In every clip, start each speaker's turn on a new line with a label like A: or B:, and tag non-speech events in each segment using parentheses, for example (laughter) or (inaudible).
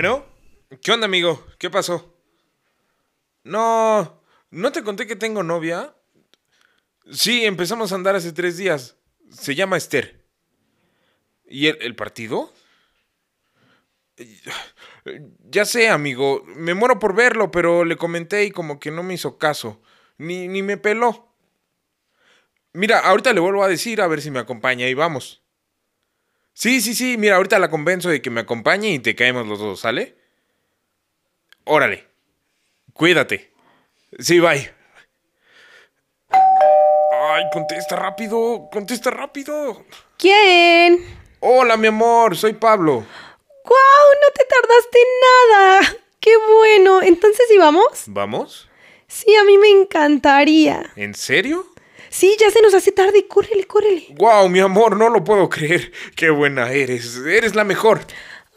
A: Bueno, ¿qué onda, amigo? ¿Qué pasó? No, ¿no te conté que tengo novia? Sí, empezamos a andar hace tres días. Se llama Esther. ¿Y el, partido? Ya sé, amigo. Me muero por verlo, pero le comenté y como que no me hizo caso. Ni, ni me peló. Mira, ahorita le vuelvo a decir a ver si me acompaña y vamos. Sí, sí, sí. Mira, ahorita la convenzo de que me acompañe y te caemos los dos, ¿sale? Órale. Cuídate. Sí, bye. Ay, contesta rápido. Contesta rápido.
B: ¿Quién?
A: Hola, mi amor. Soy Pablo.
B: ¡Guau! No te tardaste nada. ¡Qué bueno! Entonces, ¿y vamos?
A: ¿Vamos?
B: Sí, a mí me encantaría.
A: ¿En serio?
B: Sí, ya se nos hace tarde. Córrele, córrele.
A: Wow, mi amor, no lo puedo creer. Qué buena eres. Eres la mejor.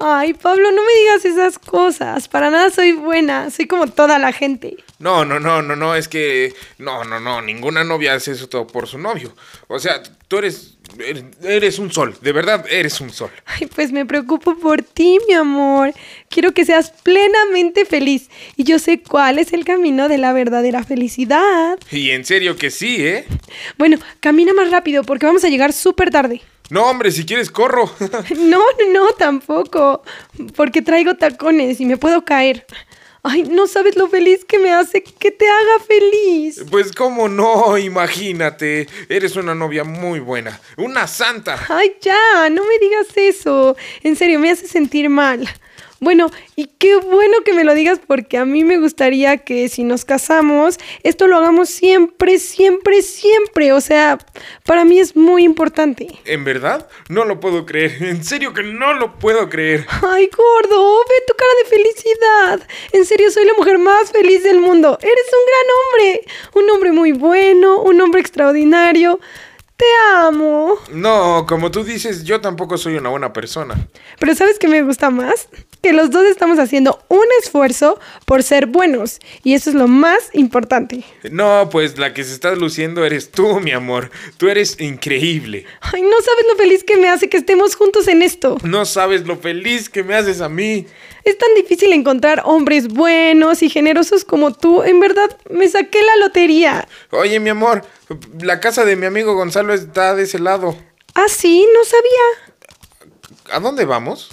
B: Ay, Pablo, no me digas esas cosas. Para nada soy buena. Soy como toda la gente.
A: No, no, no, no, no, es que. No, no, no, ninguna novia hace eso todo por su novio. O sea, tú eres. Eres, eres un sol, de verdad eres un sol.
B: Ay, pues me preocupo por ti, mi amor. Quiero que seas plenamente feliz. Y yo sé cuál es el camino de la verdadera felicidad.
A: Y en serio que sí, ¿eh? (laughs)
B: Bueno, camina más rápido porque vamos a llegar súper tarde.
A: No, hombre, si quieres corro.
B: No, (laughs) no, no, tampoco. Porque traigo tacones y me puedo caer. Ay, no sabes lo feliz que me hace que te haga feliz.
A: Pues cómo no, imagínate. Eres una novia muy buena. Una santa.
B: Ay, ya, no me digas eso. En serio, me hace sentir mal. Bueno, y qué bueno que me lo digas porque a mí me gustaría que si nos casamos, esto lo hagamos siempre, siempre, siempre. O sea, para mí es muy importante.
A: ¿En verdad? No lo puedo creer. En serio que no lo puedo creer.
B: Ay, gordo, ve tu cara de felicidad. En serio, soy la mujer más feliz del mundo. Eres un gran hombre. Un hombre muy bueno, un hombre extraordinario. Te amo.
A: No, como tú dices, yo tampoco soy una buena persona.
B: Pero ¿sabes qué me gusta más? Que los dos estamos haciendo un esfuerzo por ser buenos. Y eso es lo más importante.
A: No, pues la que se está luciendo eres tú, mi amor. Tú eres increíble.
B: Ay, no sabes lo feliz que me hace que estemos juntos en esto.
A: No sabes lo feliz que me haces a mí.
B: Es tan difícil encontrar hombres buenos y generosos como tú. En verdad, me saqué la lotería.
A: Oye, mi amor, la casa de mi amigo Gonzalo está de ese lado.
B: Ah, sí, no sabía.
A: ¿A dónde vamos?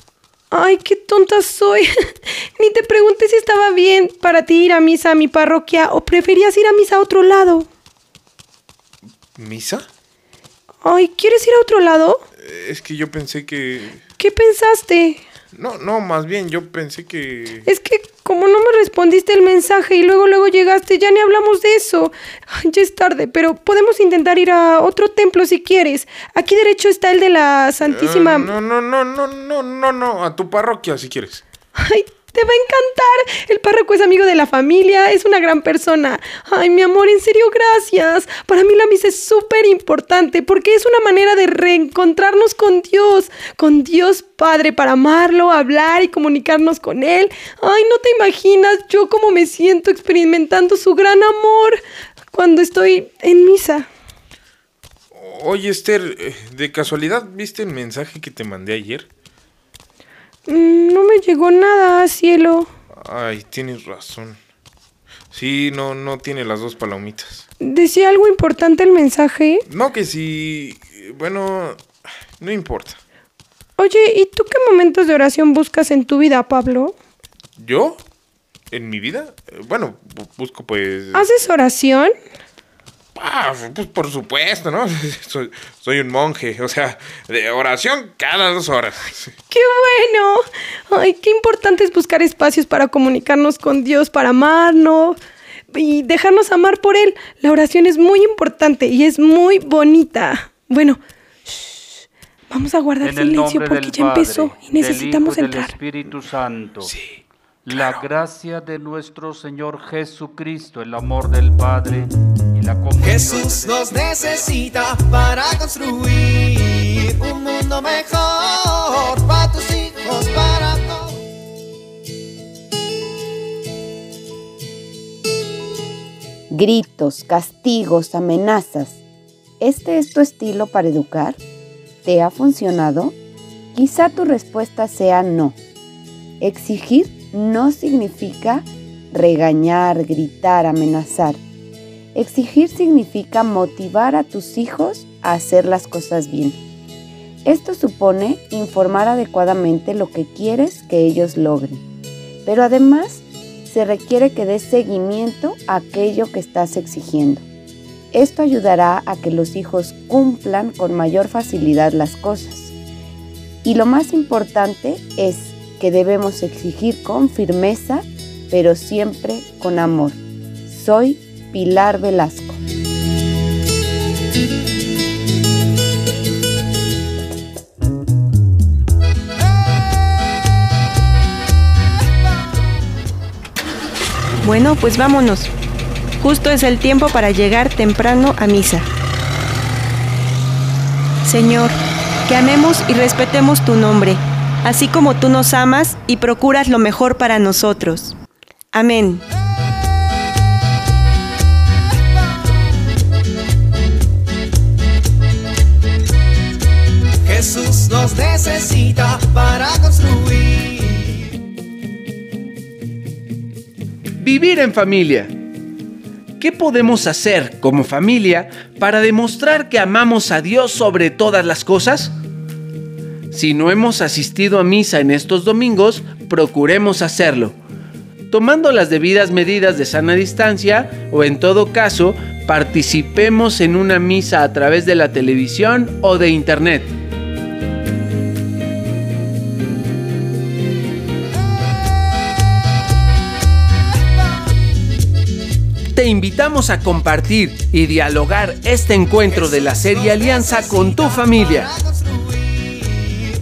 B: Ay, qué tonta soy. (laughs) Ni te pregunté si estaba bien para ti ir a misa a mi parroquia o preferías ir a misa a otro lado.
A: ¿Misa?
B: Ay, ¿quieres ir a otro lado?
A: Es que yo pensé que...
B: ¿Qué pensaste?
A: No, no, más bien yo pensé que...
B: Es que como no me respondiste el mensaje y luego luego llegaste, ya ni hablamos de eso. Ay, ya es tarde, pero podemos intentar ir a otro templo si quieres. Aquí derecho está el de la Santísima...
A: Ah, no, no, no, no, no, no, no, a tu parroquia si quieres.
B: Ay, te va a encantar. El párroco es amigo de la familia, es una gran persona. Ay, mi amor, en serio, gracias. Para mí la misa es súper importante porque es una manera de reencontrarnos con Dios, con Dios Padre, para amarlo, hablar y comunicarnos con Él. Ay, no te imaginas yo cómo me siento experimentando su gran amor cuando estoy en misa.
A: Oye, Esther, eh, ¿de casualidad viste el mensaje que te mandé ayer?
B: Mm, No me llegó nada, cielo.
A: Ay, tienes razón. Sí, no, no tiene las dos palomitas.
B: ¿Decía algo importante el mensaje?
A: No, que si... Bueno, no importa.
B: Oye, ¿y tú qué momentos de oración buscas en tu vida, Pablo?
A: ¿Yo? ¿En mi vida? Bueno, bu- busco pues...
B: ¿Haces oración?
A: Ah, pues por supuesto, ¿no? (laughs) Soy, soy un monje, o sea, de oración cada dos horas.
B: ¡Qué bueno! Ay, qué importante es buscar espacios para comunicarnos con Dios, para amarnos y dejarnos amar por Él. La oración es muy importante y es muy bonita. Bueno, shh, vamos a guardar silencio porque
C: del
B: ya
C: Padre,
B: empezó y
C: del
B: necesitamos
C: Hijo y del
B: entrar.
C: Espíritu Santo. La gracia de nuestro Señor Jesucristo, el amor del Padre y la comunión
D: Jesús nos necesita para construir un mundo mejor para tus hijos, para todos.
E: gritos, castigos, amenazas. ¿Este es tu estilo para educar? ¿Te ha funcionado? Quizá tu respuesta sea no. Exigir no significa regañar, gritar, amenazar. Exigir significa motivar a tus hijos a hacer las cosas bien. Esto supone informar adecuadamente lo que quieres que ellos logren. Pero además se requiere que des seguimiento a aquello que estás exigiendo. Esto ayudará a que los hijos cumplan con mayor facilidad las cosas. Y lo más importante es que debemos exigir con firmeza, pero siempre con amor. Soy Pilar Velasco.
F: Bueno, pues vámonos. Justo es el tiempo para llegar temprano a misa. Señor, que amemos y respetemos tu nombre, así como tú nos amas y procuras lo mejor para nosotros. Amén.
D: Jesús nos necesita para construir.
G: Vivir en familia. ¿Qué podemos hacer como familia para demostrar que amamos a Dios sobre todas las cosas? Si no hemos asistido a misa en estos domingos, procuremos hacerlo, tomando las debidas medidas de sana distancia o en todo caso, participemos en una misa a través de la televisión o de internet. Te invitamos a compartir y dialogar este encuentro de la serie Alianza con tu familia.